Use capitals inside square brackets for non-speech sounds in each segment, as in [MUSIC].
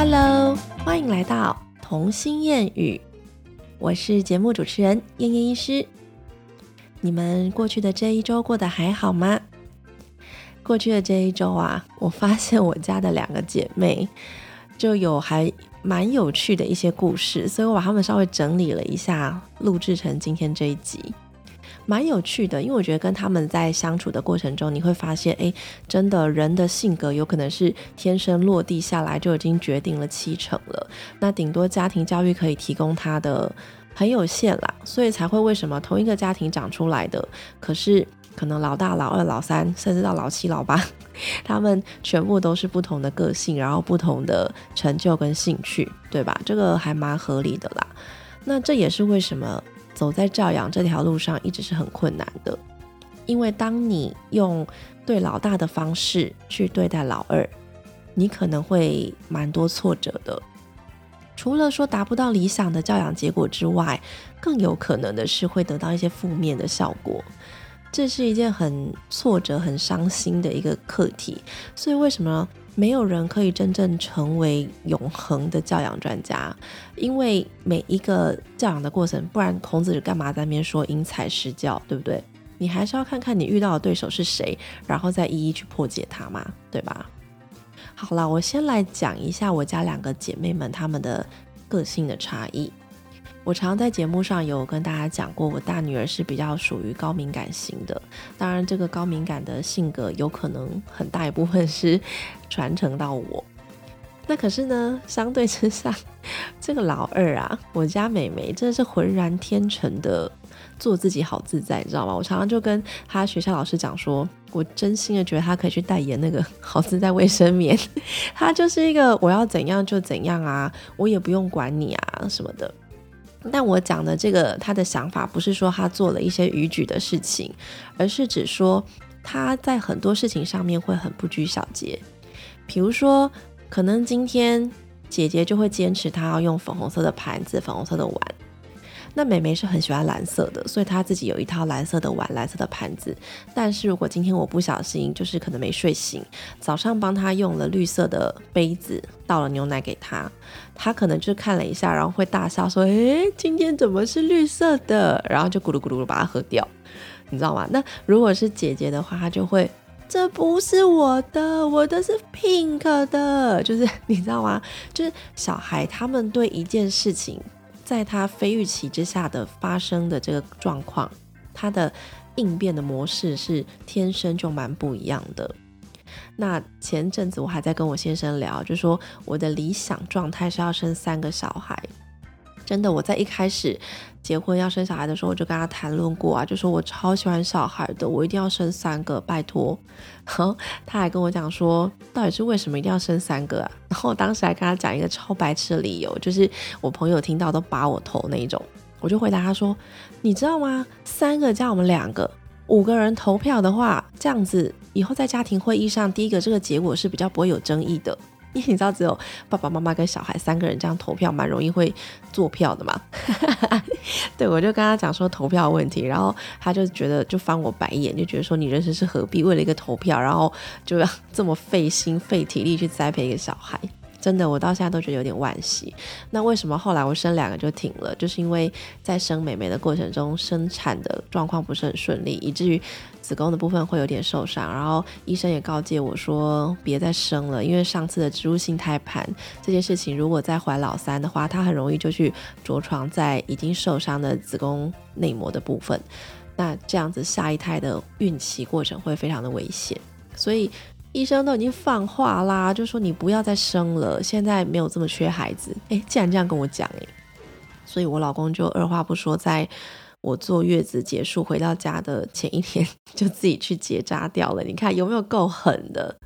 Hello，欢迎来到童心谚语，我是节目主持人燕燕医师。你们过去的这一周过得还好吗？过去的这一周啊，我发现我家的两个姐妹就有还蛮有趣的一些故事，所以我把它们稍微整理了一下，录制成今天这一集。蛮有趣的，因为我觉得跟他们在相处的过程中，你会发现，哎，真的人的性格有可能是天生落地下来就已经决定了七成了。那顶多家庭教育可以提供他的很有限啦，所以才会为什么同一个家庭长出来的，可是可能老大、老二、老三，甚至到老七、老八，[LAUGHS] 他们全部都是不同的个性，然后不同的成就跟兴趣，对吧？这个还蛮合理的啦。那这也是为什么。走在教养这条路上一直是很困难的，因为当你用对老大的方式去对待老二，你可能会蛮多挫折的。除了说达不到理想的教养结果之外，更有可能的是会得到一些负面的效果。这是一件很挫折、很伤心的一个课题。所以为什么？没有人可以真正成为永恒的教养专家，因为每一个教养的过程，不然孔子干嘛在那边说因材施教，对不对？你还是要看看你遇到的对手是谁，然后再一一去破解它嘛，对吧？好了，我先来讲一下我家两个姐妹们她们的个性的差异。我常常在节目上有跟大家讲过，我大女儿是比较属于高敏感型的。当然，这个高敏感的性格有可能很大一部分是 [LAUGHS] 传承到我。那可是呢，相对之下，这个老二啊，我家美眉真的是浑然天成的做自己，好自在，你知道吗？我常常就跟他学校老师讲说，我真心的觉得他可以去代言那个 [LAUGHS] 好自在卫生棉。[LAUGHS] 他就是一个我要怎样就怎样啊，我也不用管你啊什么的。但我讲的这个他的想法，不是说他做了一些逾矩的事情，而是指说他在很多事情上面会很不拘小节。比如说，可能今天姐姐就会坚持她要用粉红色的盘子、粉红色的碗。那美眉是很喜欢蓝色的，所以她自己有一套蓝色的碗、蓝色的盘子。但是如果今天我不小心，就是可能没睡醒，早上帮她用了绿色的杯子倒了牛奶给她，她可能就看了一下，然后会大笑说：“诶，今天怎么是绿色的？”然后就咕噜咕噜把它喝掉，你知道吗？那如果是姐姐的话，她就会：“这不是我的，我的是 pink 的。”就是 [LAUGHS] 你知道吗？就是小孩他们对一件事情。在他非预期之下的发生的这个状况，他的应变的模式是天生就蛮不一样的。那前阵子我还在跟我先生聊，就说我的理想状态是要生三个小孩。真的，我在一开始结婚要生小孩的时候，我就跟他谈论过啊，就说我超喜欢小孩的，我一定要生三个，拜托。然后他还跟我讲说，到底是为什么一定要生三个啊？[LAUGHS] 然后我当时还跟他讲一个超白痴的理由，就是我朋友听到都拔我头那一种。我就回答他说，你知道吗？三个加我们两个，五个人投票的话，这样子以后在家庭会议上，第一个这个结果是比较不会有争议的。[LAUGHS] 你知道，只有爸爸妈妈跟小孩三个人这样投票，蛮容易会做票的嘛。[LAUGHS] 对，我就跟他讲说投票问题，然后他就觉得就翻我白眼，就觉得说你人生是何必为了一个投票，然后就要 [LAUGHS] 这么费心费体力去栽培一个小孩。真的，我到现在都觉得有点惋惜。那为什么后来我生两个就停了？就是因为在生美美的过程中，生产的状况不是很顺利，以至于子宫的部分会有点受伤。然后医生也告诫我说，别再生了，因为上次的植入性胎盘这件事情，如果再怀老三的话，它很容易就去着床在已经受伤的子宫内膜的部分。那这样子下一胎的孕期过程会非常的危险，所以。医生都已经放话啦，就说你不要再生了，现在没有这么缺孩子。哎，既然这样跟我讲，哎，所以我老公就二话不说，在我坐月子结束回到家的前一天，[LAUGHS] 就自己去结扎掉了。你看有没有够狠的？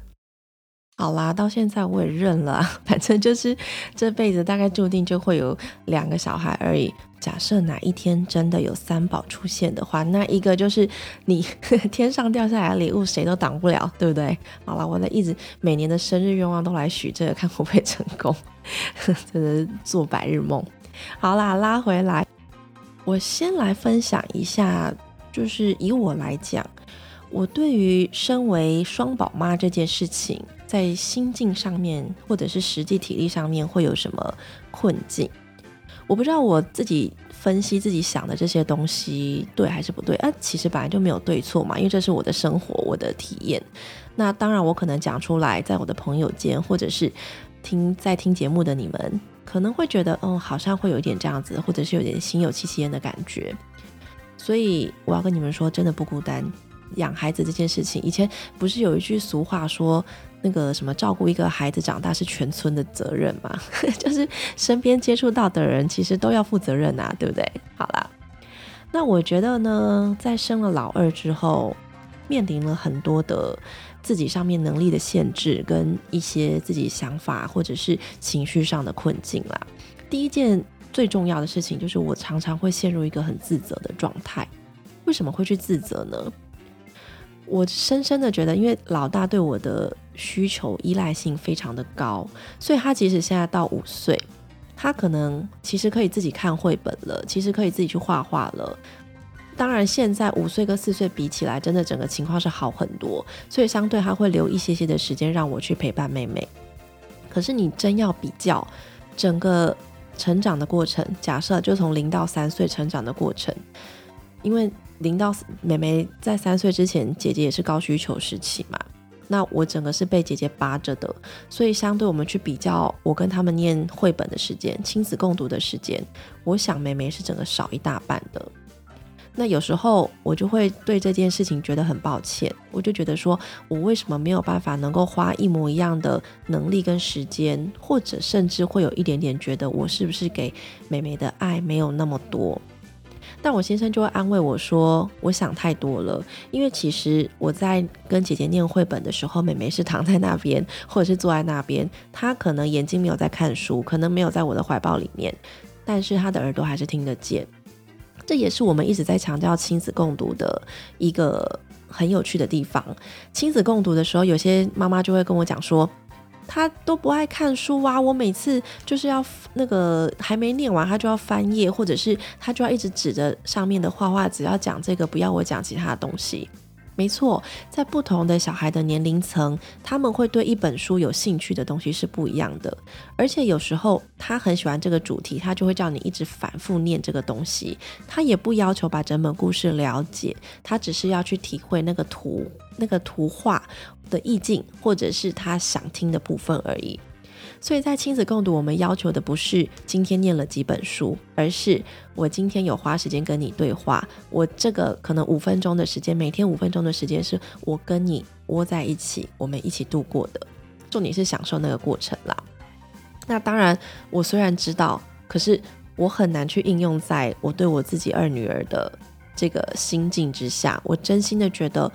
好啦，到现在我也认了，[LAUGHS] 反正就是这辈子大概注定就会有两个小孩而已。假设哪一天真的有三宝出现的话，那一个就是你 [LAUGHS] 天上掉下来的礼物，谁都挡不了，对不对？好了，我在一直每年的生日愿望都来许这个，看会不会成功，真的是做白日梦。好啦，拉回来，我先来分享一下，就是以我来讲，我对于身为双宝妈这件事情。在心境上面或者是实际体力上面会有什么困境。我不知道我自己分析自己想的这些东西对还是不对啊？其实本来就没有对错嘛，因为这是我的生活，我的体验。那当然，我可能讲出来，在我的朋友间或者是听在听节目的你们，可能会觉得，嗯，好像会有一点这样子，或者是有点心有戚戚焉的感觉。所以我要跟你们说，真的不孤单。养孩子这件事情，以前不是有一句俗话说，那个什么照顾一个孩子长大是全村的责任嘛？[LAUGHS] 就是身边接触到的人，其实都要负责任啊，对不对？好啦，那我觉得呢，在生了老二之后，面临了很多的自己上面能力的限制，跟一些自己想法或者是情绪上的困境啦。第一件最重要的事情，就是我常常会陷入一个很自责的状态。为什么会去自责呢？我深深的觉得，因为老大对我的需求依赖性非常的高，所以他即使现在到五岁，他可能其实可以自己看绘本了，其实可以自己去画画了。当然，现在五岁跟四岁比起来，真的整个情况是好很多，所以相对他会留一些些的时间让我去陪伴妹妹。可是你真要比较整个成长的过程，假设就从零到三岁成长的过程，因为。零到妹妹在三岁之前，姐姐也是高需求时期嘛。那我整个是被姐姐扒着的，所以相对我们去比较，我跟他们念绘本的时间、亲子共读的时间，我想妹妹是整个少一大半的。那有时候我就会对这件事情觉得很抱歉，我就觉得说我为什么没有办法能够花一模一样的能力跟时间，或者甚至会有一点点觉得我是不是给妹妹的爱没有那么多。但我先生就会安慰我说：“我想太多了，因为其实我在跟姐姐念绘本的时候，妹妹是躺在那边，或者是坐在那边，她可能眼睛没有在看书，可能没有在我的怀抱里面，但是她的耳朵还是听得见。这也是我们一直在强调亲子共读的一个很有趣的地方。亲子共读的时候，有些妈妈就会跟我讲说。”他都不爱看书啊！我每次就是要那个还没念完，他就要翻页，或者是他就要一直指着上面的画画，只要讲这个，不要我讲其他的东西。没错，在不同的小孩的年龄层，他们会对一本书有兴趣的东西是不一样的。而且有时候他很喜欢这个主题，他就会叫你一直反复念这个东西。他也不要求把整本故事了解，他只是要去体会那个图、那个图画的意境，或者是他想听的部分而已。所以在亲子共读，我们要求的不是今天念了几本书，而是我今天有花时间跟你对话。我这个可能五分钟的时间，每天五分钟的时间，是我跟你窝在一起，我们一起度过的。重点是享受那个过程啦。那当然，我虽然知道，可是我很难去应用在我对我自己二女儿的这个心境之下。我真心的觉得，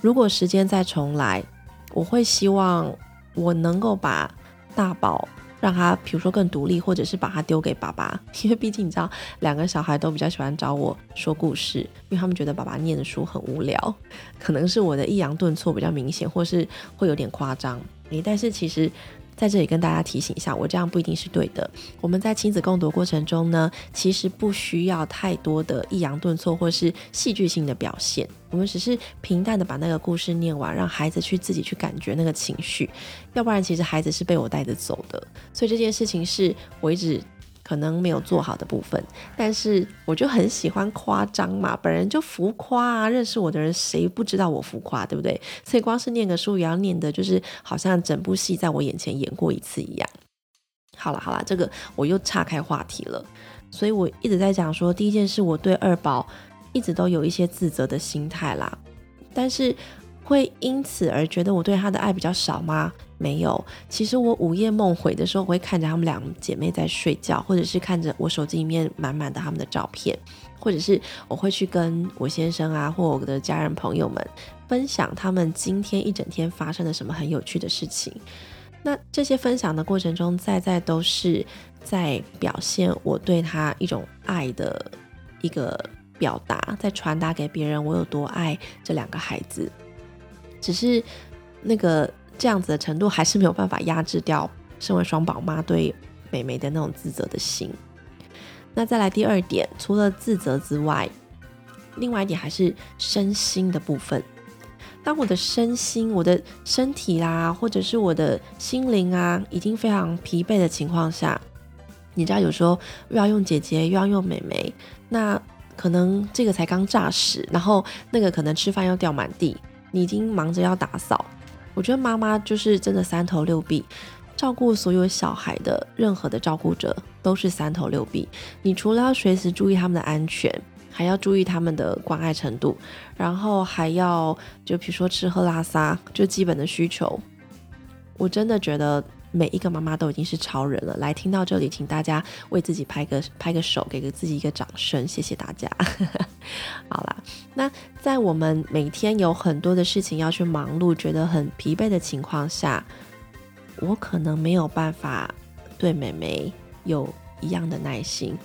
如果时间再重来，我会希望我能够把。大宝让他，比如说更独立，或者是把他丢给爸爸，[LAUGHS] 因为毕竟你知道，两个小孩都比较喜欢找我说故事，因为他们觉得爸爸念的书很无聊，[LAUGHS] 可能是我的抑扬顿挫比较明显，或是会有点夸张。但是其实。在这里跟大家提醒一下，我这样不一定是对的。我们在亲子共读过程中呢，其实不需要太多的抑扬顿挫或是戏剧性的表现，我们只是平淡的把那个故事念完，让孩子去自己去感觉那个情绪。要不然，其实孩子是被我带着走的。所以这件事情是我一直。可能没有做好的部分，但是我就很喜欢夸张嘛，本人就浮夸啊。认识我的人谁不知道我浮夸，对不对？所以光是念个书也要念的，就是好像整部戏在我眼前演过一次一样。好了好了，这个我又岔开话题了。所以我一直在讲说，第一件事，我对二宝一直都有一些自责的心态啦，但是。会因此而觉得我对他的爱比较少吗？没有，其实我午夜梦回的时候，我会看着她们两姐妹在睡觉，或者是看着我手机里面满满的她们的照片，或者是我会去跟我先生啊，或我的家人朋友们分享他们今天一整天发生了什么很有趣的事情。那这些分享的过程中，在在都是在表现我对他一种爱的一个表达，在传达给别人我有多爱这两个孩子。只是那个这样子的程度，还是没有办法压制掉身为双宝妈对美眉的那种自责的心。那再来第二点，除了自责之外，另外一点还是身心的部分。当我的身心、我的身体啦，或者是我的心灵啊，已经非常疲惫的情况下，你知道有时候又要用姐姐，又要用妹妹，那可能这个才刚炸屎，然后那个可能吃饭又掉满地，你已经忙着要打扫。我觉得妈妈就是真的三头六臂，照顾所有小孩的任何的照顾者都是三头六臂。你除了要随时注意他们的安全。还要注意他们的关爱程度，然后还要就比如说吃喝拉撒，就基本的需求。我真的觉得每一个妈妈都已经是超人了。来听到这里，请大家为自己拍个拍个手，给个自己一个掌声，谢谢大家。[LAUGHS] 好啦，那在我们每天有很多的事情要去忙碌，觉得很疲惫的情况下，我可能没有办法对美眉有一样的耐心。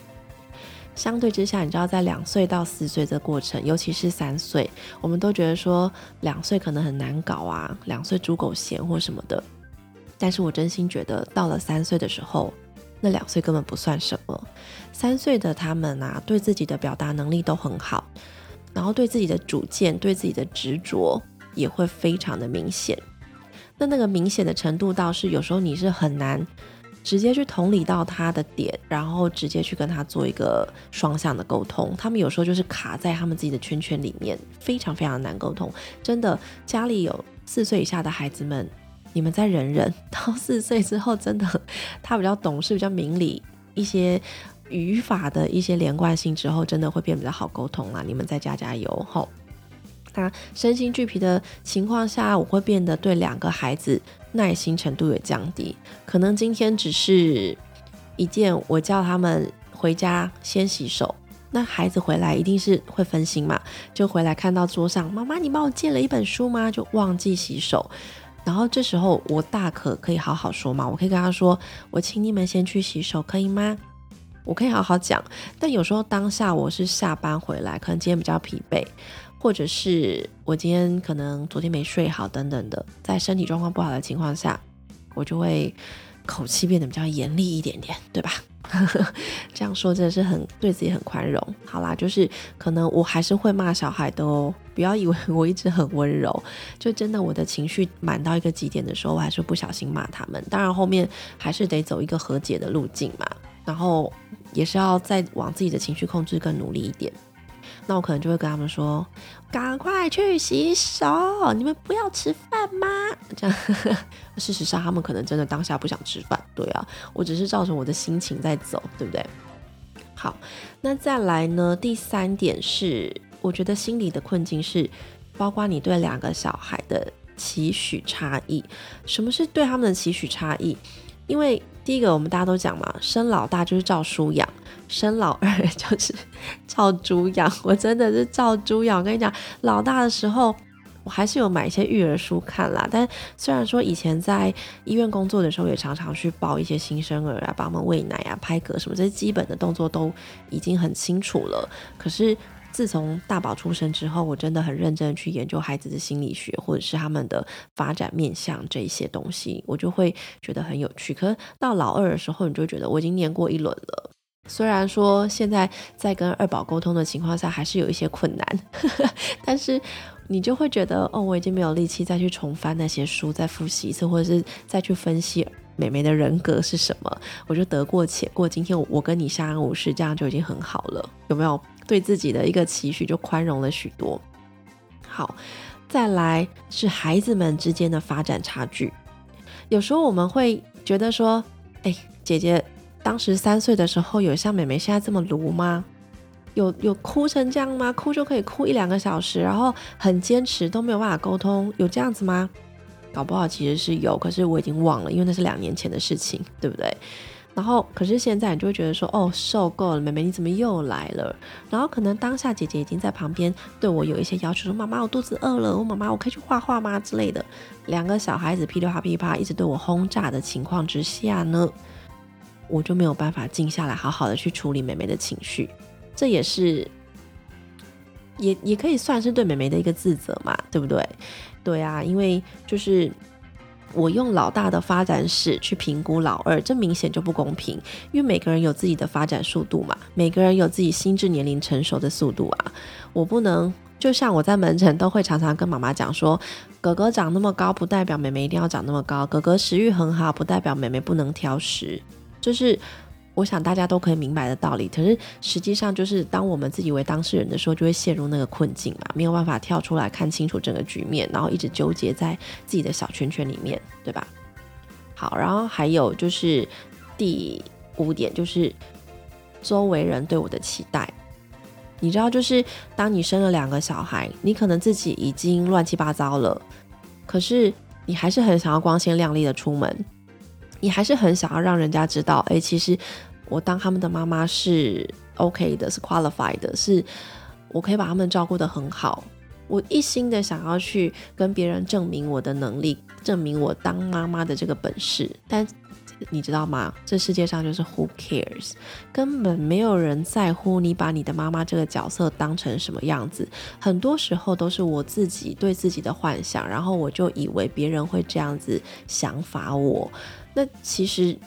相对之下，你知道，在两岁到四岁的过程，尤其是三岁，我们都觉得说两岁可能很难搞啊，两岁猪狗嫌或什么的。但是我真心觉得，到了三岁的时候，那两岁根本不算什么。三岁的他们啊，对自己的表达能力都很好，然后对自己的主见、对自己的执着也会非常的明显。那那个明显的程度，倒是有时候你是很难。直接去同理到他的点，然后直接去跟他做一个双向的沟通。他们有时候就是卡在他们自己的圈圈里面，非常非常难沟通。真的，家里有四岁以下的孩子们，你们再忍忍，[LAUGHS] 到四岁之后，真的 [LAUGHS] 他比较懂事、比较明理，一些语法的一些连贯性之后，真的会变比较好沟通啦。你们再加加油吼！那身心俱疲的情况下，我会变得对两个孩子耐心程度也降低。可能今天只是一件，我叫他们回家先洗手。那孩子回来一定是会分心嘛？就回来看到桌上，妈妈，你帮我借了一本书吗？就忘记洗手。然后这时候我大可可以好好说嘛，我可以跟他说，我请你们先去洗手，可以吗？我可以好好讲。但有时候当下我是下班回来，可能今天比较疲惫。或者是我今天可能昨天没睡好等等的，在身体状况不好的情况下，我就会口气变得比较严厉一点点，对吧？[LAUGHS] 这样说真的是很对自己很宽容。好啦，就是可能我还是会骂小孩的哦，不要以为我一直很温柔，就真的我的情绪满到一个极点的时候，我还是不小心骂他们。当然后面还是得走一个和解的路径嘛，然后也是要再往自己的情绪控制更努力一点。那我可能就会跟他们说：“赶快去洗手，你们不要吃饭吗？”这样，[LAUGHS] 事实上他们可能真的当下不想吃饭。对啊，我只是造成我的心情在走，对不对？好，那再来呢？第三点是，我觉得心理的困境是，包括你对两个小孩的期许差异。什么是对他们的期许差异？因为第一个，我们大家都讲嘛，生老大就是照书养。生老二就是照猪养，我真的是照猪养。我跟你讲，老大的时候，我还是有买一些育儿书看啦。但虽然说以前在医院工作的时候，也常常去抱一些新生儿啊，帮他们喂奶啊、拍嗝什么这些基本的动作都已经很清楚了。可是自从大宝出生之后，我真的很认真去研究孩子的心理学，或者是他们的发展面向这一些东西，我就会觉得很有趣。可是到老二的时候，你就觉得我已经念过一轮了。虽然说现在在跟二宝沟通的情况下还是有一些困难，[LAUGHS] 但是你就会觉得哦，我已经没有力气再去重翻那些书，再复习一次，或者是再去分析美眉的人格是什么，我就得过且过。今天我跟你相安无事，这样就已经很好了，有没有？对自己的一个期许就宽容了许多。好，再来是孩子们之间的发展差距，有时候我们会觉得说，哎，姐姐。当时三岁的时候，有像美美现在这么卢吗？有有哭成这样吗？哭就可以哭一两个小时，然后很坚持都没有办法沟通，有这样子吗？搞不好其实是有，可是我已经忘了，因为那是两年前的事情，对不对？然后可是现在你就会觉得说，哦，受够了，美美你怎么又来了？然后可能当下姐姐已经在旁边对我有一些要求，说妈妈我肚子饿了，我妈妈我可以去画画吗之类的。两个小孩子噼里啪噼啪一直对我轰炸的情况之下呢？我就没有办法静下来，好好的去处理美美的情绪，这也是，也也可以算是对美美的一个自责嘛，对不对？对啊，因为就是我用老大的发展史去评估老二，这明显就不公平，因为每个人有自己的发展速度嘛，每个人有自己心智年龄成熟的速度啊，我不能就像我在门诊都会常常跟妈妈讲说，哥哥长那么高不代表妹妹一定要长那么高，哥哥食欲很好不代表妹妹不能挑食，就是我想大家都可以明白的道理。可是实际上就是当我们自己为当事人的时候，就会陷入那个困境嘛，没有办法跳出来看清楚整个局面，然后一直纠结在自己的小圈圈里面，对吧？好，然后还有就是第五点就是周围人对我的期待。你知道，就是当你生了两个小孩，你可能自己已经乱七八糟了，可是你还是很想要光鲜亮丽的出门，你还是很想要让人家知道，哎，其实我当他们的妈妈是 OK 的，是 qualified 的，是我可以把他们照顾得很好，我一心的想要去跟别人证明我的能力，证明我当妈妈的这个本事，但。你知道吗？这世界上就是 Who cares？根本没有人在乎你把你的妈妈这个角色当成什么样子。很多时候都是我自己对自己的幻想，然后我就以为别人会这样子想法我。那其实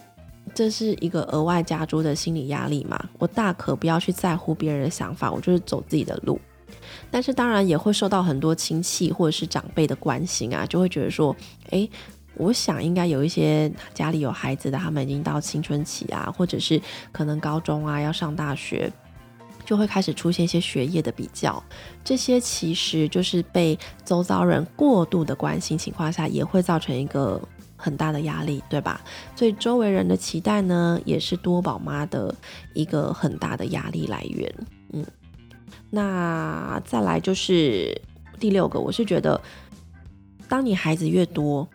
这是一个额外加诸的心理压力嘛？我大可不要去在乎别人的想法，我就是走自己的路。但是当然也会受到很多亲戚或者是长辈的关心啊，就会觉得说，诶。我想应该有一些家里有孩子的，他们已经到青春期啊，或者是可能高中啊要上大学，就会开始出现一些学业的比较。这些其实就是被周遭人过度的关心情况下，也会造成一个很大的压力，对吧？所以周围人的期待呢，也是多宝妈的一个很大的压力来源。嗯，那再来就是第六个，我是觉得，当你孩子越多。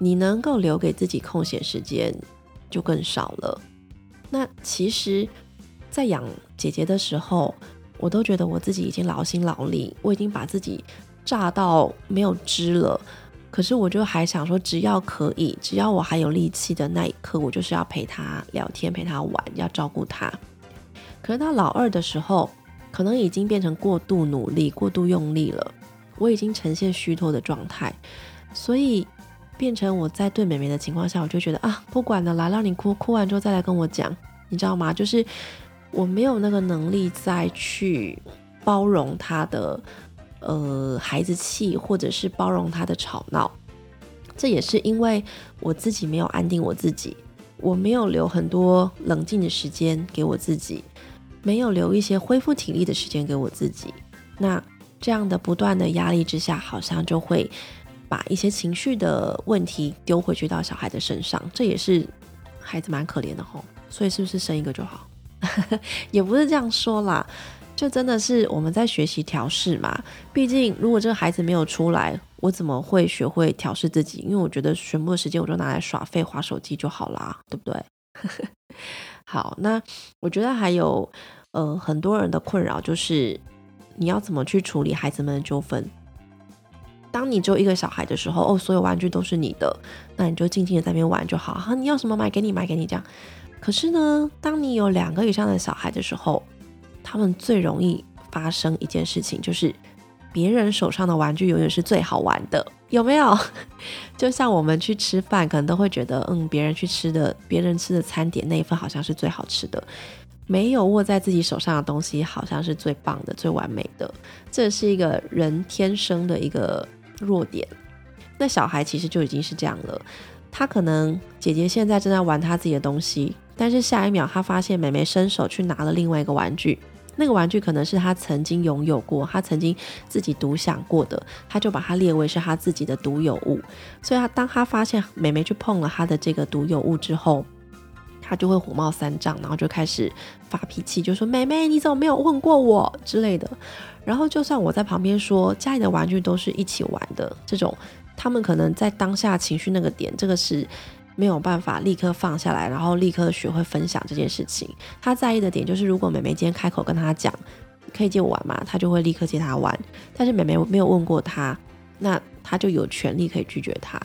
你能够留给自己空闲时间就更少了。那其实，在养姐姐的时候，我都觉得我自己已经劳心劳力，我已经把自己炸到没有汁了。可是我就还想说，只要可以，只要我还有力气的那一刻，我就是要陪他聊天，陪他玩，要照顾他。可是到老二的时候，可能已经变成过度努力、过度用力了，我已经呈现虚脱的状态，所以。变成我在对美美的情况下，我就觉得啊，不管了，来让你哭，哭完之后再来跟我讲，你知道吗？就是我没有那个能力再去包容他的呃孩子气，或者是包容他的吵闹。这也是因为我自己没有安定我自己，我没有留很多冷静的时间给我自己，没有留一些恢复体力的时间给我自己。那这样的不断的压力之下，好像就会。把一些情绪的问题丢回去到小孩的身上，这也是孩子蛮可怜的吼。所以是不是生一个就好？[LAUGHS] 也不是这样说啦，这真的是我们在学习调试嘛。毕竟如果这个孩子没有出来，我怎么会学会调试自己？因为我觉得全部的时间我就拿来耍废、划手机就好啦，对不对？[LAUGHS] 好，那我觉得还有呃很多人的困扰就是你要怎么去处理孩子们的纠纷。当你只有一个小孩的时候，哦，所有玩具都是你的，那你就静静的在那边玩就好。哈，你要什么买给你，买给你这样。可是呢，当你有两个以上的小孩的时候，他们最容易发生一件事情，就是别人手上的玩具永远是最好玩的，有没有？[LAUGHS] 就像我们去吃饭，可能都会觉得，嗯，别人去吃的，别人吃的餐点那一份好像是最好吃的，没有握在自己手上的东西，好像是最棒的、最完美的。这是一个人天生的一个。弱点，那小孩其实就已经是这样了。他可能姐姐现在正在玩他自己的东西，但是下一秒他发现妹妹伸手去拿了另外一个玩具，那个玩具可能是他曾经拥有过，他曾经自己独享过的，他就把它列为是他自己的独有物。所以他当他发现妹妹去碰了他的这个独有物之后，他就会火冒三丈，然后就开始发脾气，就说：“妹妹，你怎么没有问过我之类的。”然后，就算我在旁边说家里的玩具都是一起玩的，这种他们可能在当下情绪那个点，这个是没有办法立刻放下来，然后立刻学会分享这件事情。他在意的点就是，如果妹妹今天开口跟他讲可以借我玩吗？他就会立刻借他玩。但是妹妹没有问过他，那他就有权利可以拒绝他。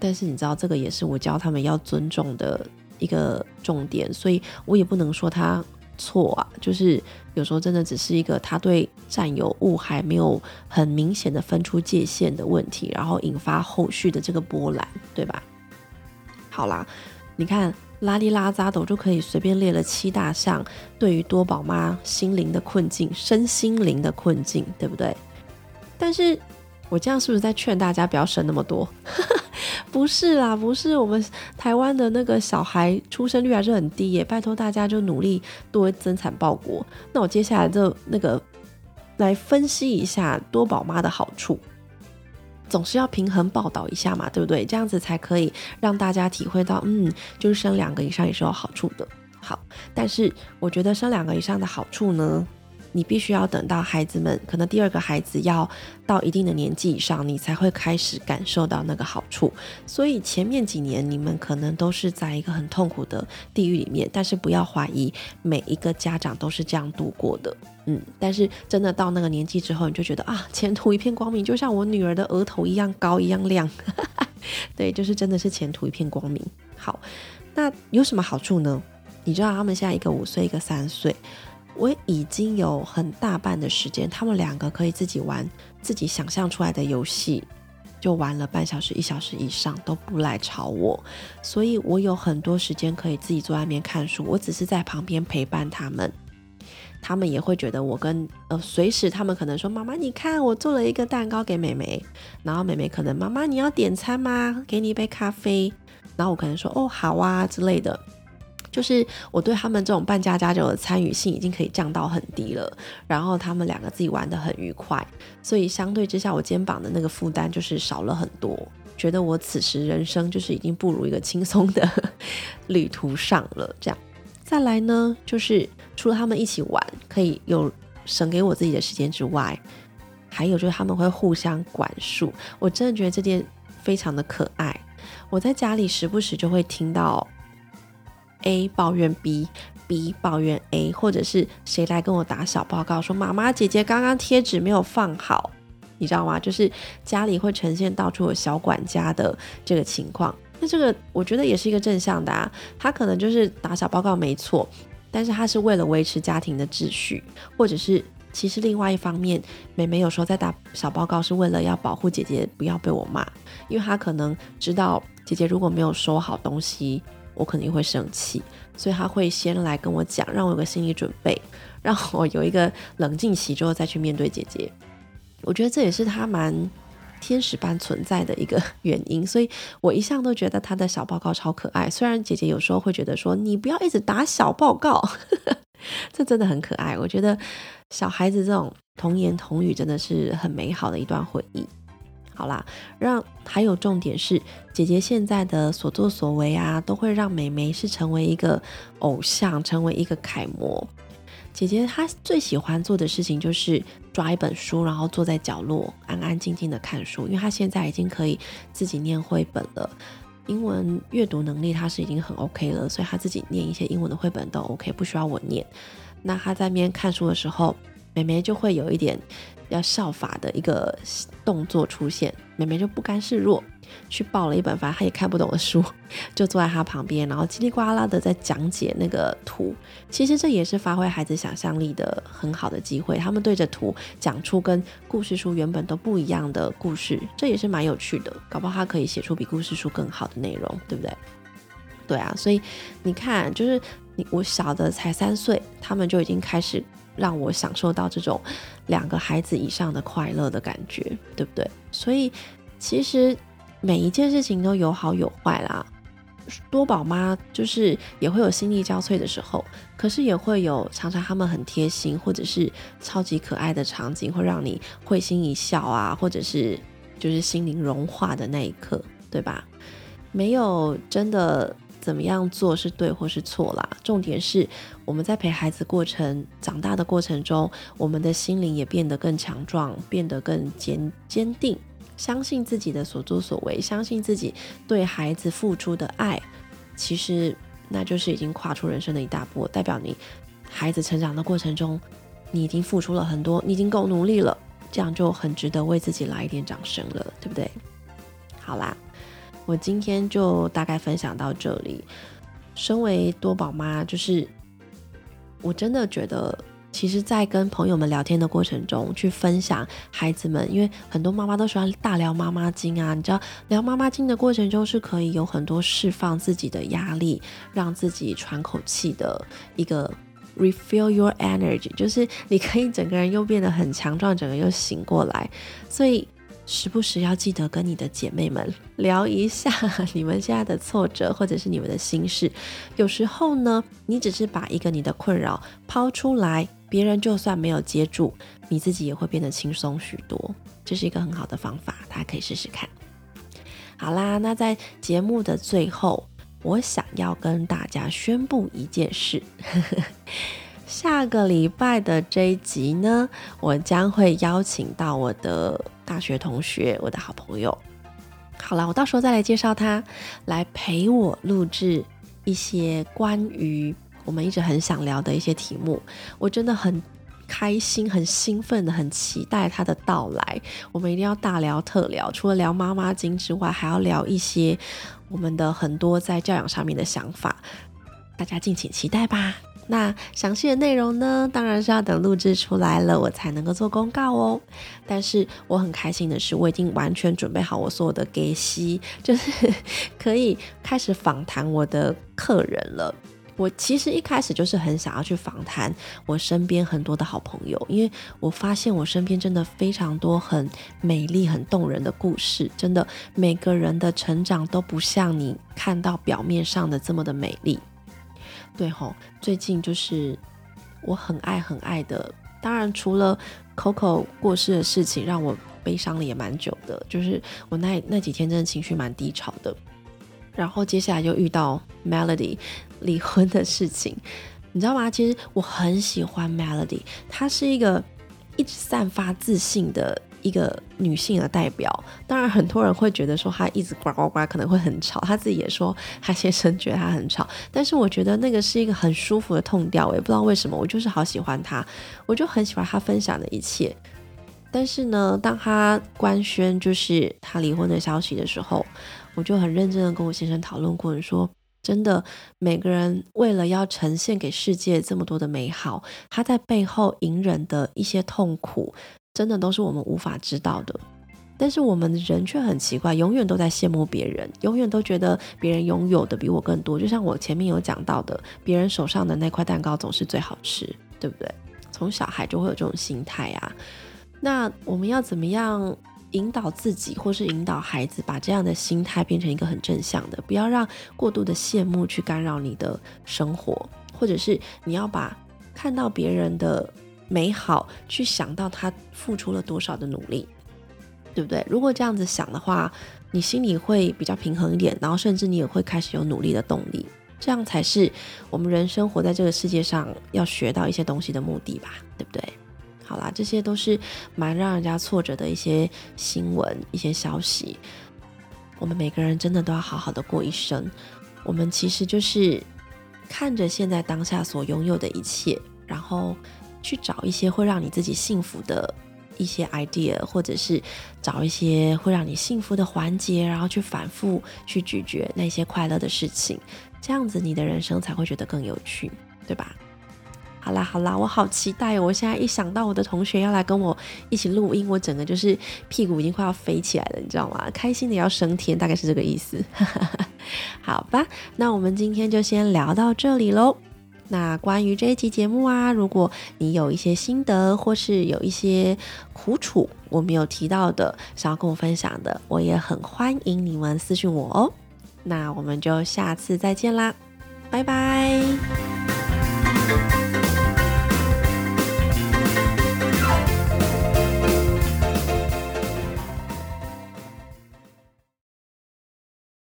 但是你知道，这个也是我教他们要尊重的一个重点，所以我也不能说他。错啊，就是有时候真的只是一个他对占有物还没有很明显的分出界限的问题，然后引发后续的这个波澜，对吧？好啦，你看拉里拉扎的，我就可以随便列了七大项对于多宝妈心灵的困境、身心灵的困境，对不对？但是我这样是不是在劝大家不要生那么多？[LAUGHS] 不是啦，不是，我们台湾的那个小孩出生率还是很低耶，拜托大家就努力多增产报国。那我接下来就那个来分析一下多宝妈的好处。总是要平衡报道一下嘛，对不对？这样子才可以让大家体会到，嗯，就是生两个以上也是有好处的。好，但是我觉得生两个以上的好处呢？你必须要等到孩子们可能第二个孩子要到一定的年纪以上，你才会开始感受到那个好处。所以前面几年你们可能都是在一个很痛苦的地狱里面，但是不要怀疑每一个家长都是这样度过的。嗯，但是真的到那个年纪之后，你就觉得啊，前途一片光明，就像我女儿的额头一样高一样亮。[LAUGHS] 对，就是真的是前途一片光明。好，那有什么好处呢？你知道他们现在一个五岁，一个三岁。我已经有很大半的时间，他们两个可以自己玩自己想象出来的游戏，就玩了半小时、一小时以上都不来吵我，所以我有很多时间可以自己坐外面看书。我只是在旁边陪伴他们，他们也会觉得我跟呃随时他们可能说妈妈，你看我做了一个蛋糕给妹妹，然后妹妹可能妈妈你要点餐吗？给你一杯咖啡，然后我可能说哦好啊之类的。就是我对他们这种半家家酒的参与性已经可以降到很低了，然后他们两个自己玩的很愉快，所以相对之下我肩膀的那个负担就是少了很多，觉得我此时人生就是已经步入一个轻松的 [LAUGHS] 旅途上了。这样再来呢，就是除了他们一起玩可以有省给我自己的时间之外，还有就是他们会互相管束，我真的觉得这件非常的可爱。我在家里时不时就会听到。A 抱怨 B，B 抱怨 A，或者是谁来跟我打小报告说妈妈姐姐刚刚贴纸没有放好，你知道吗？就是家里会呈现到处有小管家的这个情况。那这个我觉得也是一个正向的啊，他可能就是打小报告没错，但是他是为了维持家庭的秩序，或者是其实另外一方面，妹妹有时候在打小报告是为了要保护姐姐不要被我骂，因为她可能知道姐姐如果没有收好东西。我肯定会生气，所以他会先来跟我讲，让我有个心理准备，让我有一个冷静期之后再去面对姐姐。我觉得这也是他蛮天使般存在的一个 [LAUGHS] 原因，所以我一向都觉得他的小报告超可爱。虽然姐姐有时候会觉得说你不要一直打小报告，[LAUGHS] 这真的很可爱。我觉得小孩子这种童言童语真的是很美好的一段回忆。好啦，让还有重点是，姐姐现在的所作所为啊，都会让美眉是成为一个偶像，成为一个楷模。姐姐她最喜欢做的事情就是抓一本书，然后坐在角落安安静静的看书，因为她现在已经可以自己念绘本了，英文阅读能力她是已经很 OK 了，所以她自己念一些英文的绘本都 OK，不需要我念。那她在边看书的时候，美眉就会有一点。要效法的一个动作出现，妹妹就不甘示弱，去抱了一本反正他也看不懂的书，[LAUGHS] 就坐在他旁边，然后叽里呱啦的在讲解那个图。其实这也是发挥孩子想象力的很好的机会，他们对着图讲出跟故事书原本都不一样的故事，这也是蛮有趣的。搞不好他可以写出比故事书更好的内容，对不对？对啊，所以你看，就是你我小的才三岁，他们就已经开始。让我享受到这种两个孩子以上的快乐的感觉，对不对？所以其实每一件事情都有好有坏啦。多宝妈就是也会有心力交瘁的时候，可是也会有常常他们很贴心或者是超级可爱的场景，会让你会心一笑啊，或者是就是心灵融化的那一刻，对吧？没有真的。怎么样做是对或是错啦？重点是我们在陪孩子过程长大的过程中，我们的心灵也变得更强壮，变得更坚坚定，相信自己的所作所为，相信自己对孩子付出的爱，其实那就是已经跨出人生的一大步，代表你孩子成长的过程中，你已经付出了很多，你已经够努力了，这样就很值得为自己来一点掌声了，对不对？好啦。我今天就大概分享到这里。身为多宝妈，就是我真的觉得其实，在跟朋友们聊天的过程中，去分享孩子们，因为很多妈妈都喜欢大聊妈妈经啊。你知道，聊妈妈经的过程中，是可以有很多释放自己的压力，让自己喘口气的一个 refill your energy，[LAUGHS] 就是你可以整个人又变得很强壮，整个又醒过来。所以。时不时要记得跟你的姐妹们聊一下 [LAUGHS] 你们现在的挫折或者是你们的心事。有时候呢，你只是把一个你的困扰抛出来，别人就算没有接住，你自己也会变得轻松许多。这是一个很好的方法，大家可以试试看。好啦，那在节目的最后，我想要跟大家宣布一件事。[LAUGHS] 下个礼拜的这一集呢，我将会邀请到我的大学同学，我的好朋友。好了，我到时候再来介绍他，来陪我录制一些关于我们一直很想聊的一些题目。我真的很开心、很兴奋的，很期待他的到来。我们一定要大聊特聊，除了聊妈妈经之外，还要聊一些我们的很多在教养上面的想法。大家敬请期待吧。那详细的内容呢，当然是要等录制出来了，我才能够做公告哦。但是我很开心的是，我已经完全准备好我所有的给息，就是 [LAUGHS] 可以开始访谈我的客人了。我其实一开始就是很想要去访谈我身边很多的好朋友，因为我发现我身边真的非常多很美丽、很动人的故事。真的，每个人的成长都不像你看到表面上的这么的美丽。对吼，最近就是我很爱很爱的，当然除了 Coco 过世的事情让我悲伤了也蛮久的，就是我那那几天真的情绪蛮低潮的。然后接下来就遇到 Melody 离婚的事情，你知道吗？其实我很喜欢 Melody，她是一个一直散发自信的。一个女性的代表，当然很多人会觉得说她一直呱呱呱可能会很吵，她自己也说她先生觉得她很吵，但是我觉得那个是一个很舒服的痛调，我也不知道为什么，我就是好喜欢她，我就很喜欢她分享的一切。但是呢，当她官宣就是她离婚的消息的时候，我就很认真的跟我先生讨论过，说真的，每个人为了要呈现给世界这么多的美好，他在背后隐忍的一些痛苦。真的都是我们无法知道的，但是我们人却很奇怪，永远都在羡慕别人，永远都觉得别人拥有的比我更多。就像我前面有讲到的，别人手上的那块蛋糕总是最好吃，对不对？从小孩就会有这种心态啊。那我们要怎么样引导自己，或是引导孩子，把这样的心态变成一个很正向的？不要让过度的羡慕去干扰你的生活，或者是你要把看到别人的。美好，去想到他付出了多少的努力，对不对？如果这样子想的话，你心里会比较平衡一点，然后甚至你也会开始有努力的动力，这样才是我们人生活在这个世界上要学到一些东西的目的吧，对不对？好啦，这些都是蛮让人家挫折的一些新闻、一些消息。我们每个人真的都要好好的过一生。我们其实就是看着现在当下所拥有的一切，然后。去找一些会让你自己幸福的一些 idea，或者是找一些会让你幸福的环节，然后去反复去咀嚼那些快乐的事情，这样子你的人生才会觉得更有趣，对吧？好啦好啦，我好期待！我现在一想到我的同学要来跟我一起录音，我整个就是屁股已经快要飞起来了，你知道吗？开心的要升天，大概是这个意思。[LAUGHS] 好吧，那我们今天就先聊到这里喽。那关于这一期节目啊，如果你有一些心得，或是有一些苦楚我没有提到的，想要跟我分享的，我也很欢迎你们私信我哦。那我们就下次再见啦，拜拜。